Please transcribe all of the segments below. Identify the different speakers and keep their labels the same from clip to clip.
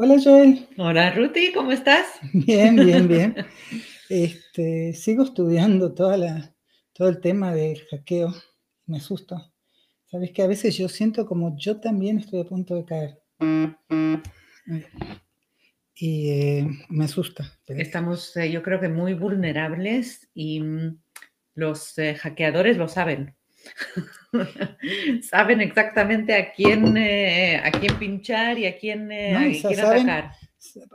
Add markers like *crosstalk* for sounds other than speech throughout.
Speaker 1: Hola Joel.
Speaker 2: Hola Ruti, ¿cómo estás? *laughs*
Speaker 1: Bien, bien, bien. *laughs* Este, sigo estudiando toda la, todo el tema del hackeo. Me asusto. Sabes que a veces yo siento como yo también estoy a punto de caer. Y eh, me asusta.
Speaker 2: Estamos, eh, yo creo que muy vulnerables y mm, los eh, hackeadores lo saben. *laughs* saben exactamente a quién, *laughs* eh, a quién pinchar y a quién, eh, atacar.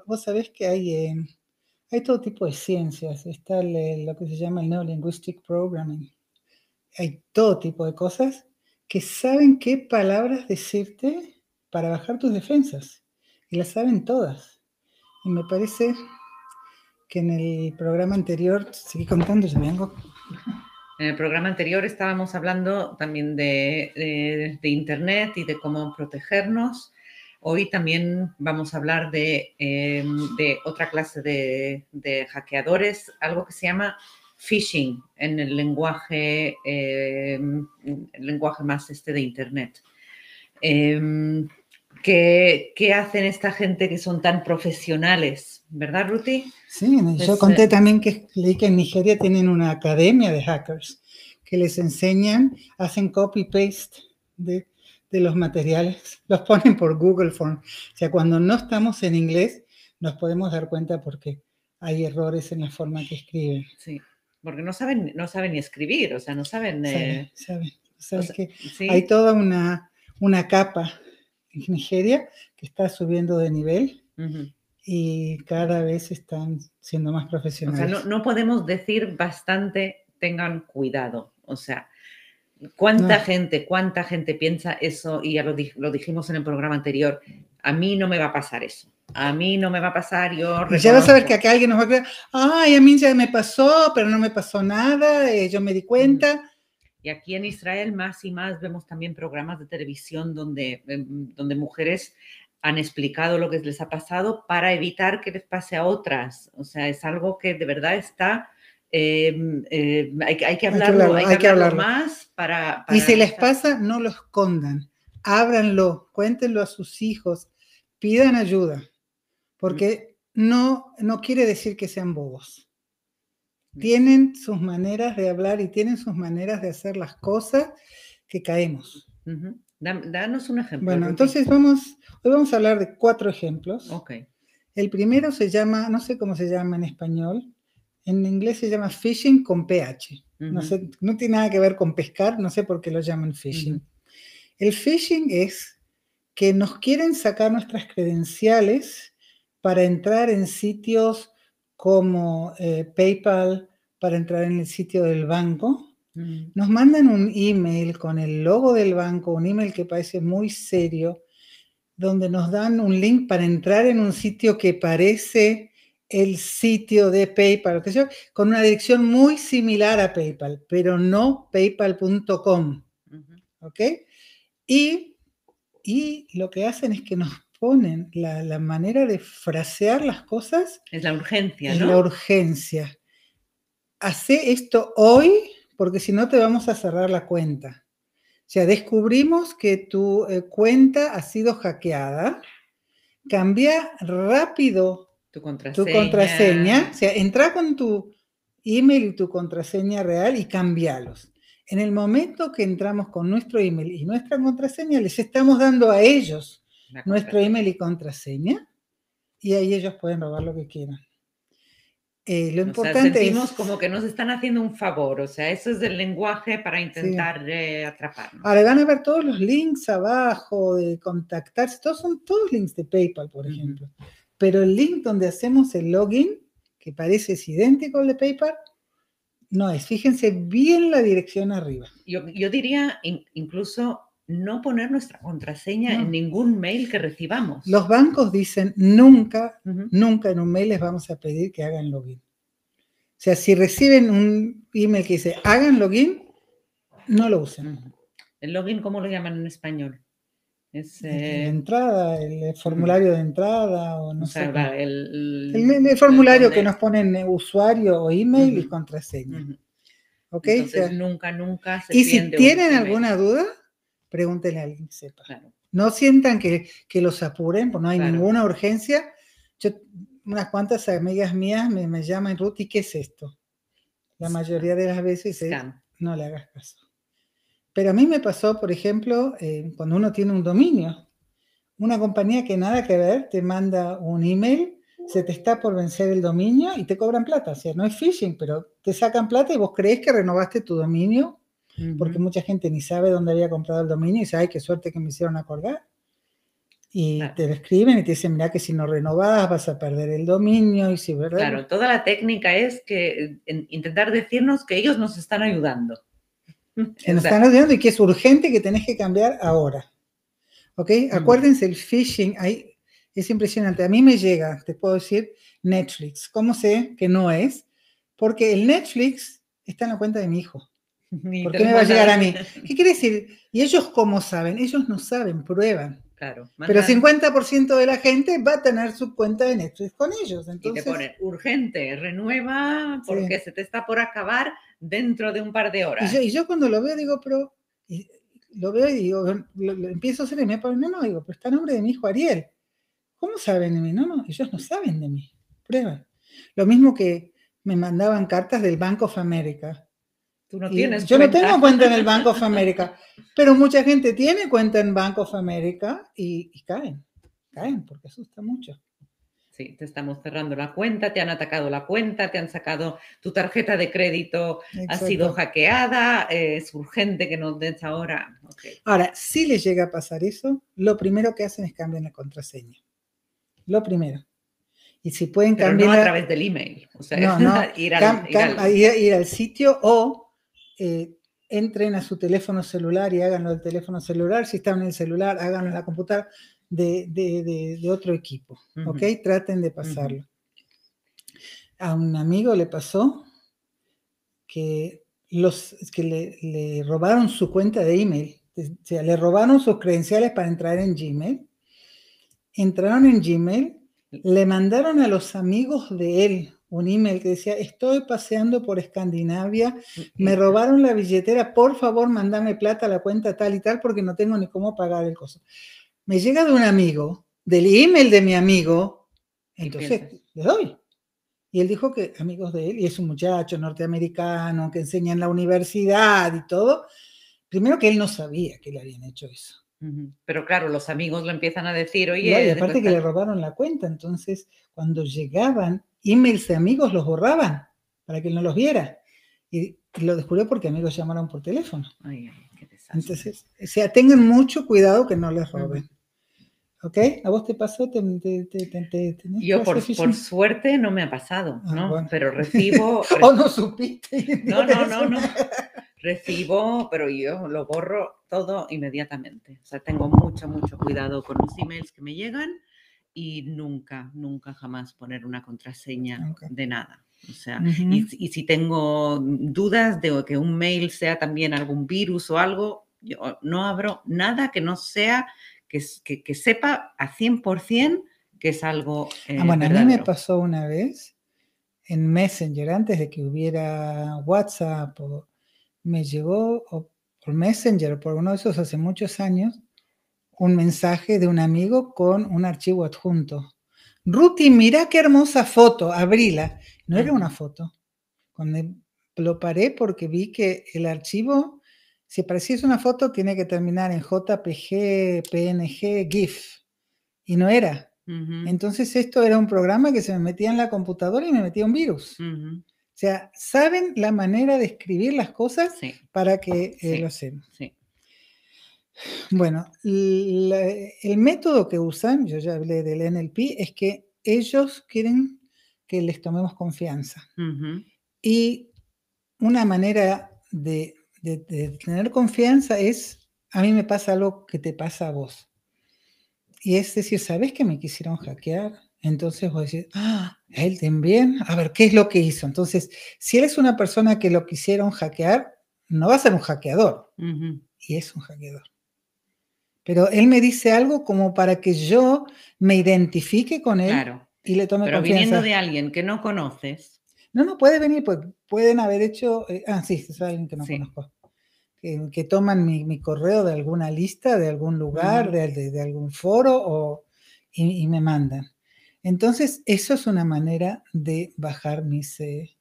Speaker 1: Vos sabés que hay, eh, hay todo tipo de ciencias. Está lo que se llama el Neurolinguistic Programming. Hay todo tipo de cosas que saben qué palabras decirte para bajar tus defensas. Y las saben todas. Y me parece que en el programa anterior, seguí contando, ya vengo. *laughs*
Speaker 2: En el programa anterior estábamos hablando también de, Internet y de cómo protegernos. Hoy también vamos a hablar de, em, otra clase de, hackeadores, algo que se llama phishing en el lenguaje, em, lenguaje más este de Internet. Em, ¿qué, ¿Qué hacen esta gente que son tan profesionales ¿verdad, Ruti?
Speaker 1: Sí, yo conté también que leí que en Nigeria tienen una academia de hackers que les enseñan, hacen copy-paste de, los materiales, *laughs* los ponen por Google Form. O sea, cuando no estamos en inglés, nos podemos dar cuenta porque hay errores en la forma que escriben.
Speaker 2: Sí, porque no saben, no saben ni escribir, o sea, no saben...
Speaker 1: Eh, saben, saben. que hay toda una, una capa Nigeria que está subiendo de nivel y cada vez están siendo más profesionales.
Speaker 2: O sea, no, podemos decir bastante, tengan cuidado. O sea, ¿cuánta gente, cuánta gente piensa eso? Y ya lo, lo, dijimos en el programa anterior, a mí no me va a pasar eso. A mí no me va a pasar, yo...
Speaker 1: Y ya vas a ver que acá alguien nos va a creer, ay, a mí ya me pasó, pero no me pasó nada, eh, yo me di cuenta.
Speaker 2: Y aquí en Israel más y más vemos también programas de televisión donde, em, donde mujeres han explicado lo que les ha pasado para evitar que les pase a otras. O sea, es algo que de verdad está... Em, em, hay, que hablarlo, hay que hablarlo, más para,
Speaker 1: Y si les pasa, no lo escondan. Ábranlo, cuéntenlo a sus hijos, pidan ayuda, porque no, no quiere decir que sean bobos. Tienen sus maneras de hablar y tienen sus maneras de hacer las cosas que caemos.
Speaker 2: Danos un ejemplo.
Speaker 1: Bueno, entonces vamos, hoy vamos a hablar de cuatro ejemplos.
Speaker 2: Ok.
Speaker 1: El primero se llama, no sé cómo se llama en español, en inglés se llama phishing con pH. no, sé, no tiene nada que ver con pescar, no sé por qué lo llaman phishing. El phishing es que nos quieren sacar nuestras credenciales para entrar en sitios como eh, PayPal, para entrar en el sitio del banco, Mm. Nos mandan un email con el logo del banco, un email que parece muy serio, donde nos dan un link para entrar en un sitio que parece el sitio de PayPal, con una dirección muy similar a PayPal, pero no paypal.com. ¿Ok? Y, y, lo que hacen es que nos ponen la, manera de frasear las cosas.
Speaker 2: Es la urgencia,
Speaker 1: es la urgencia. Hace esto hoy porque si no te vamos a cerrar la cuenta. O sea, descubrimos que tu eh, cuenta ha sido hackeada. Cambia rápido
Speaker 2: tu contraseña.
Speaker 1: tu contraseña. O sea, entra con tu email y tu contraseña real y cambialos. En el momento que entramos con nuestro email y nuestra contraseña, les estamos dando a ellos nuestro email y contraseña y ahí ellos pueden robar lo que quieran.
Speaker 2: Eh, lo importante sentimos como que nos están haciendo un favor, o sea, eso es el lenguaje para intentar eh, atraparnos.
Speaker 1: Ahora van a ver todos los links abajo de contactarse, todos son todos links de PayPal, por ejemplo. Pero el link donde hacemos el login, que parece es idéntico al de PayPal, no es. Fíjense bien la dirección arriba.
Speaker 2: Yo, yo diría incluso no poner nuestra contraseña en ningún mail que recibamos.
Speaker 1: Los bancos dicen nunca, nunca en un mail les vamos a pedir que hagan login. O sea, si reciben un email que dice hagan login, no lo usen.
Speaker 2: ¿El login cómo lo llaman en español?
Speaker 1: Es, eh, entrada, el formulario de entrada o no sé.
Speaker 2: el,
Speaker 1: el, formulario que nos ponen usuario o email y contraseña. ¿Ok?
Speaker 2: Entonces, nunca, nunca
Speaker 1: se Y si tienen alguna duda, Pregúntenle a alguien que sepa. no sientan que, los apuren, pues no hay ninguna urgencia. Yo, unas cuantas amigas mías me, me llaman, Ruth, ¿y qué es esto? La mayoría de las veces es, no le hagas caso. Pero a mí me pasó, por ejemplo, eh, cuando uno tiene un dominio, una compañía que nada que ver te manda un email, se te está por vencer el dominio y te cobran plata. O sea, no es phishing, pero te sacan plata y vos crees que renovaste tu dominio, porque mucha gente ni sabe dónde había comprado el dominio y dice, ay, qué suerte que me hicieron acordar. Y te lo escriben y te dicen, mira que si no renovas vas a perder el dominio y si verdad.
Speaker 2: Claro, toda la técnica es que intentar decirnos que ellos nos están ayudando. *laughs*
Speaker 1: Que nos están ayudando y que es urgente que tenés que cambiar ahora. ¿Ok? Acuérdense, el phishing ahí es impresionante. A mí me llega, te puedo decir, Netflix. ¿Cómo sé que no es? Porque el Netflix está en la cuenta de mi hijo. *laughs* ¿Por qué me va a llegar a mí? ¿Qué quiere decir? ¿Y ellos cómo saben? Ellos no saben, prueban. Claro, Pero 50% de la gente va a tener su cuenta de Netflix con ellos. Entonces...
Speaker 2: Y te ponen urgente, renueva porque se te está por acabar dentro de un par de horas.
Speaker 1: Y yo, cuando lo veo digo, pero lo veo y digo, lo, empiezo a hacer y me ponen, no, no, digo, pero está el nombre de mi hijo Ariel. ¿Cómo saben de mí? No, no, ellos no saben de mí. Prueba. Lo mismo que me mandaban cartas del Bank of America.
Speaker 2: Tú no tienes
Speaker 1: yo no tengo cuenta en el Bank of *laughs* America, pero mucha gente tiene cuenta en Bank of America y, y caen, caen porque asusta mucho.
Speaker 2: Sí, te estamos cerrando la cuenta, te han atacado la cuenta, te han sacado tu tarjeta de crédito, ha sido hackeada, es urgente que nos des ahora.
Speaker 1: Ahora, si les llega a pasar eso, lo primero que hacen es cambiar la contraseña. Lo primero. Y si pueden cambiar.
Speaker 2: No a través del email. O sea, no, no. *laughs* ir,
Speaker 1: al, sitio o eh, entren a su teléfono celular y háganlo del teléfono celular. Si están en el celular, háganlo en la computadora de, otro equipo, ¿ok? Traten de pasarlo. A un amigo le pasó que, los, que le, robaron su cuenta de email, o sea, le robaron sus credenciales para entrar en Gmail, entraron en Gmail, le mandaron a los amigos de él un email que decía, estoy paseando por Escandinavia, me robaron la billetera, por favor, mandame plata a la cuenta tal y tal porque no tengo ni cómo pagar el costo me llega de un amigo, del email de mi amigo, entonces le doy. Y él dijo que amigos de él, y es un muchacho norteamericano que enseña en la universidad y todo, primero que él no sabía que le habían hecho eso.
Speaker 2: Pero claro, los amigos lo empiezan a decir, oye...
Speaker 1: Y aparte que le robaron la cuenta, entonces cuando llegaban emails de amigos los borraban para que él no los viera. Y lo descubrió porque amigos llamaron por teléfono. Ay, qué entonces, o sea, tengan mucho cuidado que no les roben. ¿Ok? ¿A vos te pasó? ¿Te,
Speaker 2: Yo, por, por, suerte, no me ha pasado, ah, ¿no? Pero recibo... *laughs*
Speaker 1: ¿O no supiste? *laughs*
Speaker 2: no, no, no, no. Recibo, pero yo lo borro todo inmediatamente. O sea, tengo mucho, mucho cuidado con los emails que me llegan y nunca, nunca jamás poner una contraseña de nada. O sea, y, y, si tengo dudas de que un mail sea también algún virus o algo, yo no abro nada que no sea que, sepa a 100% que es algo...
Speaker 1: Eh, ah, bueno, a mí me pasó una vez en Messenger, antes de que hubiera WhatsApp, me llegó por Messenger, por uno de esos hace muchos años, un mensaje de un amigo con un archivo adjunto. Ruti, mira qué hermosa foto, abrila. No era una foto. Cuando lo paré porque vi que el archivo si apareciese una foto, tiene que terminar en JPG, PNG, GIF. Y no era. Entonces esto era un programa que se me metía en la computadora y me metía un virus. O sea, saben la manera de escribir las cosas para que eh, lo hacemos. Bueno, el método que usan, yo ya hablé del NLP, es que ellos quieren que les tomemos confianza. Y una manera de de, tener confianza es, a mí me pasa algo que te pasa a vos. Y es decir, ¿sabes que me quisieron hackear? Entonces vos decís, ah, él también, a ver, ¿qué es lo que hizo? Entonces, si él es una persona que lo quisieron hackear, no va a ser un hackeador. Y es un hackeador. Pero él me dice algo como para que yo me identifique con él y le tome
Speaker 2: Pero viniendo de alguien que no conoces.
Speaker 1: No, no, puede venir, pues pueden haber hecho. Eh, ah, sí, es alguien que no conozco. que, toman mi, correo de alguna lista, de algún lugar, de, algún foro o, y, me mandan. Entonces, eso es una manera de bajar mis... Eh,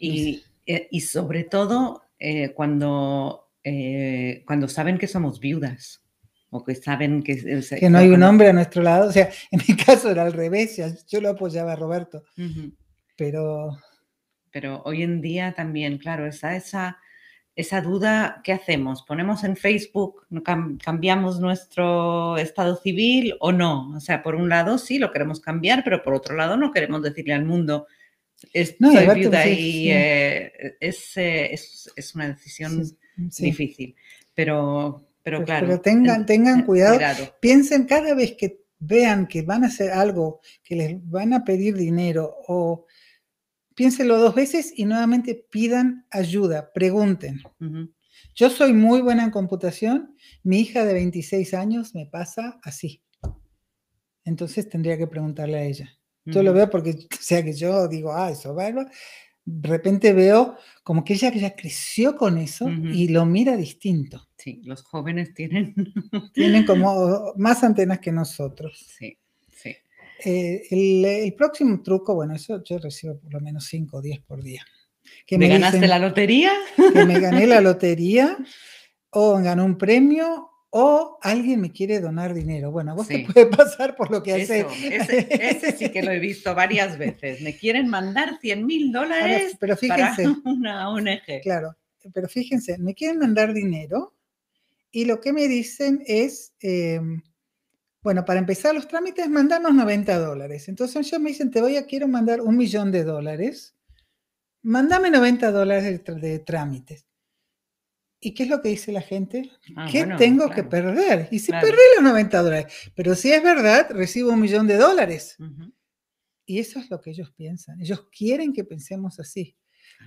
Speaker 2: y, eh, y, sobre todo eh, cuando, cuando saben que somos viudas o que saben que...
Speaker 1: que no hay un hombre a nuestro lado. O sea, *laughs* en mi caso era al revés, yo lo apoyaba a Roberto. Pero...
Speaker 2: Pero hoy en día también, claro, esa, esa, esa duda, ¿qué hacemos? ¿Ponemos en Facebook, cambiamos nuestro estado civil o no? O sea, por un lado sí lo queremos cambiar, pero por otro lado no queremos decirle al mundo, es, no, soy viuda y eh, es, es, una decisión difícil. Pero, pero pues, claro.
Speaker 1: Pero tengan, tengan cuidado. Piensen cada vez que vean que van a hacer algo, que les van a pedir dinero o piénsenlo dos veces y nuevamente pidan ayuda, pregunten. Yo soy muy buena en computación, mi hija de 26 años me pasa así. Entonces tendría que preguntarle a ella. Yo lo veo porque, *laughs* o sea, que yo digo, ah, eso va, de repente veo como que ella ya creció con eso y lo mira distinto.
Speaker 2: Sí, los jóvenes tienen... *laughs*
Speaker 1: tienen como más antenas que nosotros.
Speaker 2: Sí, sí.
Speaker 1: Eh, el, próximo truco, bueno, eso yo recibo por lo menos 5 o 10 por día.
Speaker 2: Que ¿Me, ganaste la lotería?
Speaker 1: Que me gané la lotería o gané un premio o alguien me quiere donar dinero. Bueno, a vos te puede *laughs* pasar por lo que hace.
Speaker 2: Ese, sí que lo he visto varias veces. Me quieren mandar 100 mil dólares pero fíjense, para *laughs* una ONG.
Speaker 1: Claro, pero fíjense, me quieren mandar dinero y lo que me dicen es, em, bueno, para empezar los trámites, mandarnos 90 dólares. Entonces ellos me dicen, te voy a, quiero mandar un millón de dólares. Mándame 90 dólares de trámites. ¿Y qué es lo que dice la gente? Ah, ¿Qué tengo que perder? Y si perdí los 90 dólares, pero si es verdad, recibo un millón de dólares. Y eso es lo que ellos piensan. Ellos quieren que pensemos así.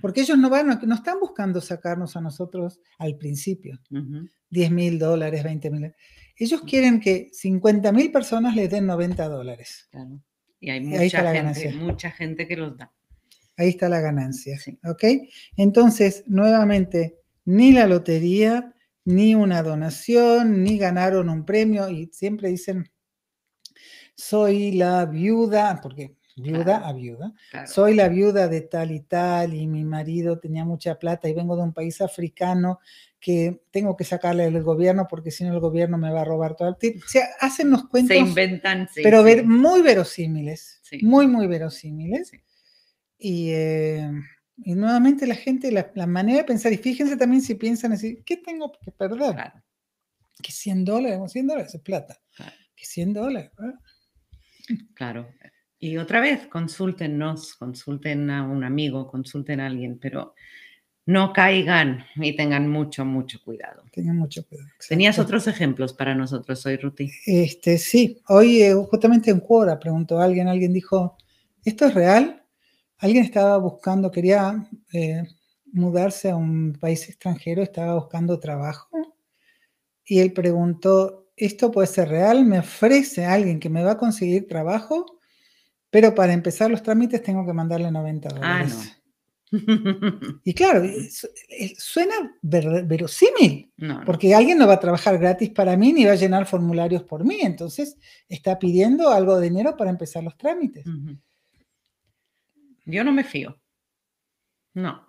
Speaker 1: Porque ellos no, van, no están buscando sacarnos a nosotros al principio. 10 mil dólares, 20 mil. Ellos quieren que 50 mil personas les den 90 dólares.
Speaker 2: Y hay mucha, gente, mucha gente que los da.
Speaker 1: Ahí está la ganancia. ¿Ok? Entonces, nuevamente, ni la lotería, ni una donación, ni ganaron un premio y siempre dicen, soy la viuda, porque viuda a viuda, soy la viuda de tal y tal y mi marido tenía mucha plata y vengo de un país africano que tengo que sacarle al gobierno porque si no el gobierno me va a robar todo. O sea, hacen los cuentos.
Speaker 2: Se inventan, sí,
Speaker 1: Pero Ver, muy verosímiles, muy, muy verosímiles. Y eh, y nuevamente la gente, la, manera de pensar, y fíjense también si piensan así, ¿qué tengo que perder? Claro. Que 100 dólares, 100 dólares es plata. Que 100 dólares.
Speaker 2: Claro. Y otra vez, consúltenos, consulten a un amigo, consulten a alguien, pero no caigan y tengan mucho, mucho cuidado.
Speaker 1: Tengan mucho cuidado.
Speaker 2: ¿Tenías otros ejemplos para nosotros hoy, Ruti?
Speaker 1: Este, sí, hoy eh, justamente en Quora preguntó a alguien, alguien dijo, ¿esto es real? Alguien estaba buscando, quería eh, mudarse a un país extranjero, estaba buscando trabajo y él preguntó, ¿esto puede ser real? ¿Me ofrece alguien que me va a conseguir trabajo? Pero para empezar los trámites tengo que mandarle 90 dólares. Ah, no. Y claro, suena verosímil, porque alguien no va a trabajar gratis para mí ni va a llenar formularios por mí, entonces está pidiendo algo de dinero para empezar los trámites.
Speaker 2: Yo no me fío. No.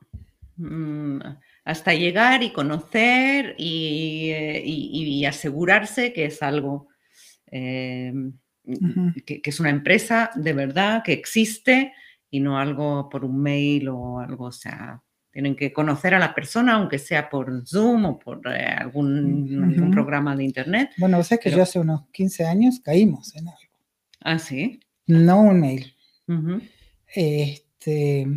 Speaker 2: Mm, hasta llegar y conocer y, eh, asegurarse que es algo, eh, que, es una empresa de verdad, que existe y no algo por un mail o algo, o sea, tienen que conocer a la persona, aunque sea por Zoom o por eh, algún, programa de Internet.
Speaker 1: Bueno, o sea que yo hace unos 15 años caímos en algo.
Speaker 2: Ah, sí.
Speaker 1: No un mail. Este,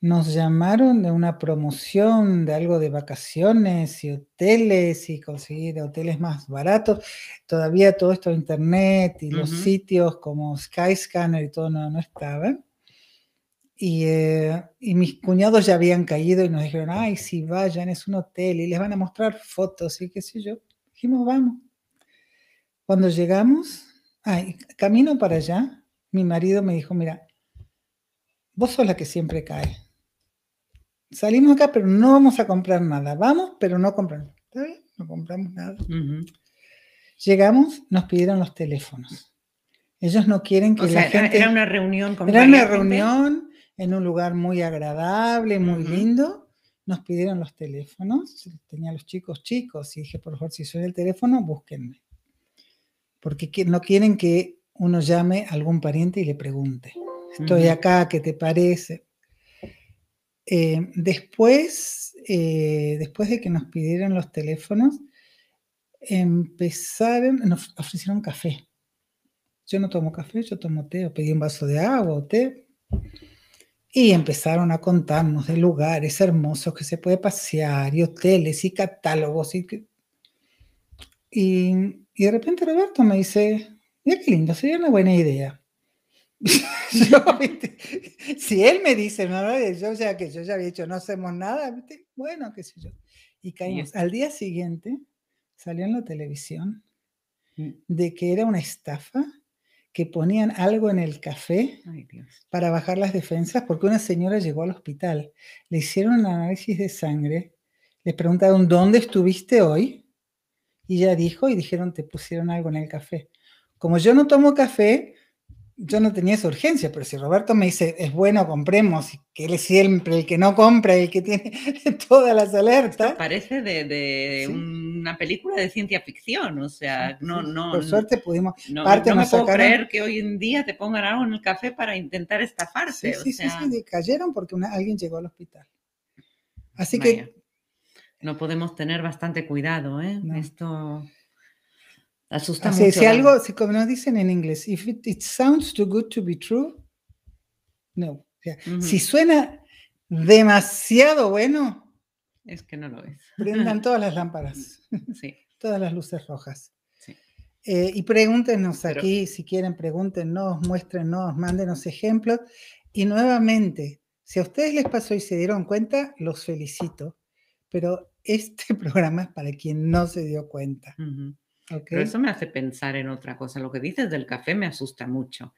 Speaker 1: nos llamaron de una promoción de algo de vacaciones y hoteles y conseguir hoteles más baratos. Todavía todo esto de internet y los sitios como Skyscanner y todo no, no estaban. Y, eh, y, mis cuñados ya habían caído y nos dijeron, ay, si vayan, es un hotel y les van a mostrar fotos y qué sé yo. Dijimos, vamos. Cuando llegamos, ay, camino para allá, mi marido me dijo, mira, Vos sos la que siempre cae. salimos acá, pero no vamos a comprar nada. Vamos, pero no compramos. ¿Está bien? No compramos nada. Llegamos, nos pidieron los teléfonos. Ellos no quieren que la gente...
Speaker 2: Era una reunión con
Speaker 1: Era una reunión en un lugar muy agradable, muy lindo. Nos pidieron los teléfonos. Tenía los chicos chicos y dije, por favor, si soy el teléfono, búsquenme. Porque no quieren que uno llame a algún pariente y le pregunte. Estoy acá, ¿qué te parece? Eh, después, eh, después de que nos pidieron los teléfonos, empezaron, nos ofrecieron café. Yo no tomo café, yo tomo té, o pedí un vaso de agua o té. Y empezaron a contarnos de lugares hermosos que se puede pasear, y hoteles, y catálogos. Y, y, y de repente Roberto me dice, mira qué lindo, sería una buena idea. *laughs* si él me dice, no, yo ya que yo ya había dicho, no hacemos nada, bueno, qué sé yo. Y caímos. Al día siguiente salió en la televisión mm. de que era una estafa, que ponían algo en el café para bajar las defensas, porque una señora llegó al hospital, le hicieron un análisis de sangre, le preguntaron, ¿dónde estuviste hoy? Y ella dijo, y dijeron, te pusieron algo en el café. Como yo no tomo café, yo no tenía esa urgencia, pero si Roberto me dice, es bueno, compremos, que él es siempre el que no compra, el que tiene *laughs* todas las alertas.
Speaker 2: parece de, una película de ciencia ficción, o sea, no, no.
Speaker 1: Por suerte pudimos.
Speaker 2: No, parte no me puedo creer que hoy en día te pongan algo en el café para intentar estafarte.
Speaker 1: Sí, sí, sí, cayeron porque alguien llegó al hospital. Así que.
Speaker 2: No podemos tener bastante cuidado, ¿eh? Esto. Asusta
Speaker 1: Así, Si algo, si como nos dicen en inglés, if it, sounds too good to be true, no. Si suena demasiado bueno,
Speaker 2: es que no lo es.
Speaker 1: Prendan todas las *laughs* lámparas, sí. *laughs* todas las luces rojas. Sí. Eh, y pregúntenos aquí, si quieren, pregúntenos, muéstrenos, mándenos ejemplos. Y nuevamente, si a ustedes les pasó y se dieron cuenta, los felicito. Pero este *laughs* programa es para quien no se dio cuenta.
Speaker 2: Pero eso me hace pensar en otra cosa. Lo que dices del café me asusta mucho.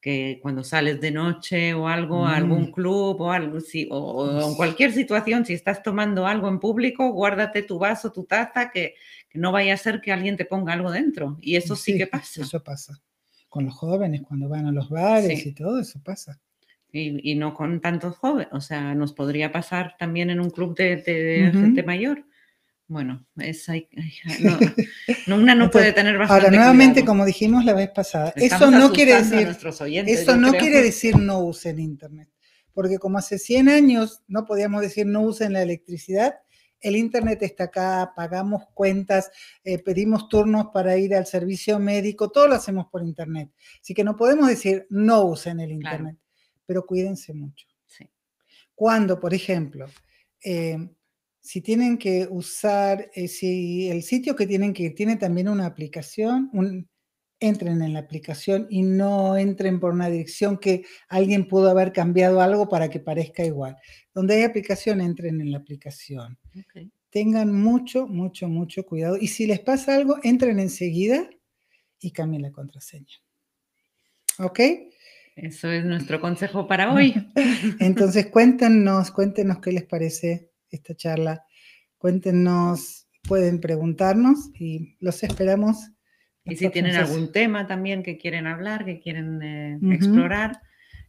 Speaker 2: Que cuando sales de noche o algo a algún mm. club o algo, o, en cualquier situación, si estás tomando algo en público, guárdate tu vaso, tu taza, que, no vaya a ser que alguien te ponga algo dentro. Y eso sí, que pasa.
Speaker 1: Eso pasa. Con los jóvenes, cuando van a los bares y todo, eso pasa.
Speaker 2: Y, no con tantos jóvenes. O sea, nos podría pasar también en un club de, gente mayor. Bueno, es, *laughs* no, una no puede tener bastante
Speaker 1: Ahora, nuevamente, como dijimos la vez pasada, eso no quiere decir, eso no quiere decir no usen Internet, porque como hace 100 años no podíamos decir no usen la electricidad, el Internet está acá, pagamos cuentas, eh, pedimos turnos para ir al servicio médico, todo lo hacemos por Internet. Así que no podemos decir no usen el Internet, pero cuídense mucho. Sí. Cuando, por ejemplo, eh, si tienen que usar, eh, si el sitio que tienen que ir tiene también una aplicación, entren en la aplicación y no entren por una dirección que alguien pudo haber cambiado algo para que parezca igual. Donde hay aplicación, entren en la aplicación. Tengan mucho, mucho, mucho cuidado. Y si les pasa algo, entren enseguida y cambien la contraseña. ¿Ok?
Speaker 2: Eso es nuestro consejo para hoy. *laughs*
Speaker 1: Entonces, cuéntenos, cuéntenos qué les parece esta charla. Cuéntenos, pueden preguntarnos y los esperamos.
Speaker 2: Y si tienen algún tema también que quieren hablar, que quieren eh, explorar,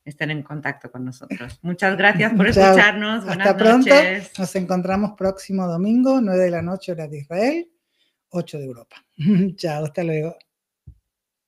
Speaker 2: estén en contacto con nosotros. Muchas gracias por escucharnos.
Speaker 1: Buenas Hasta pronto. Nos encontramos próximo domingo, 9 de la noche, hora de Israel, 8 de Europa. *laughs* Chao, hasta luego.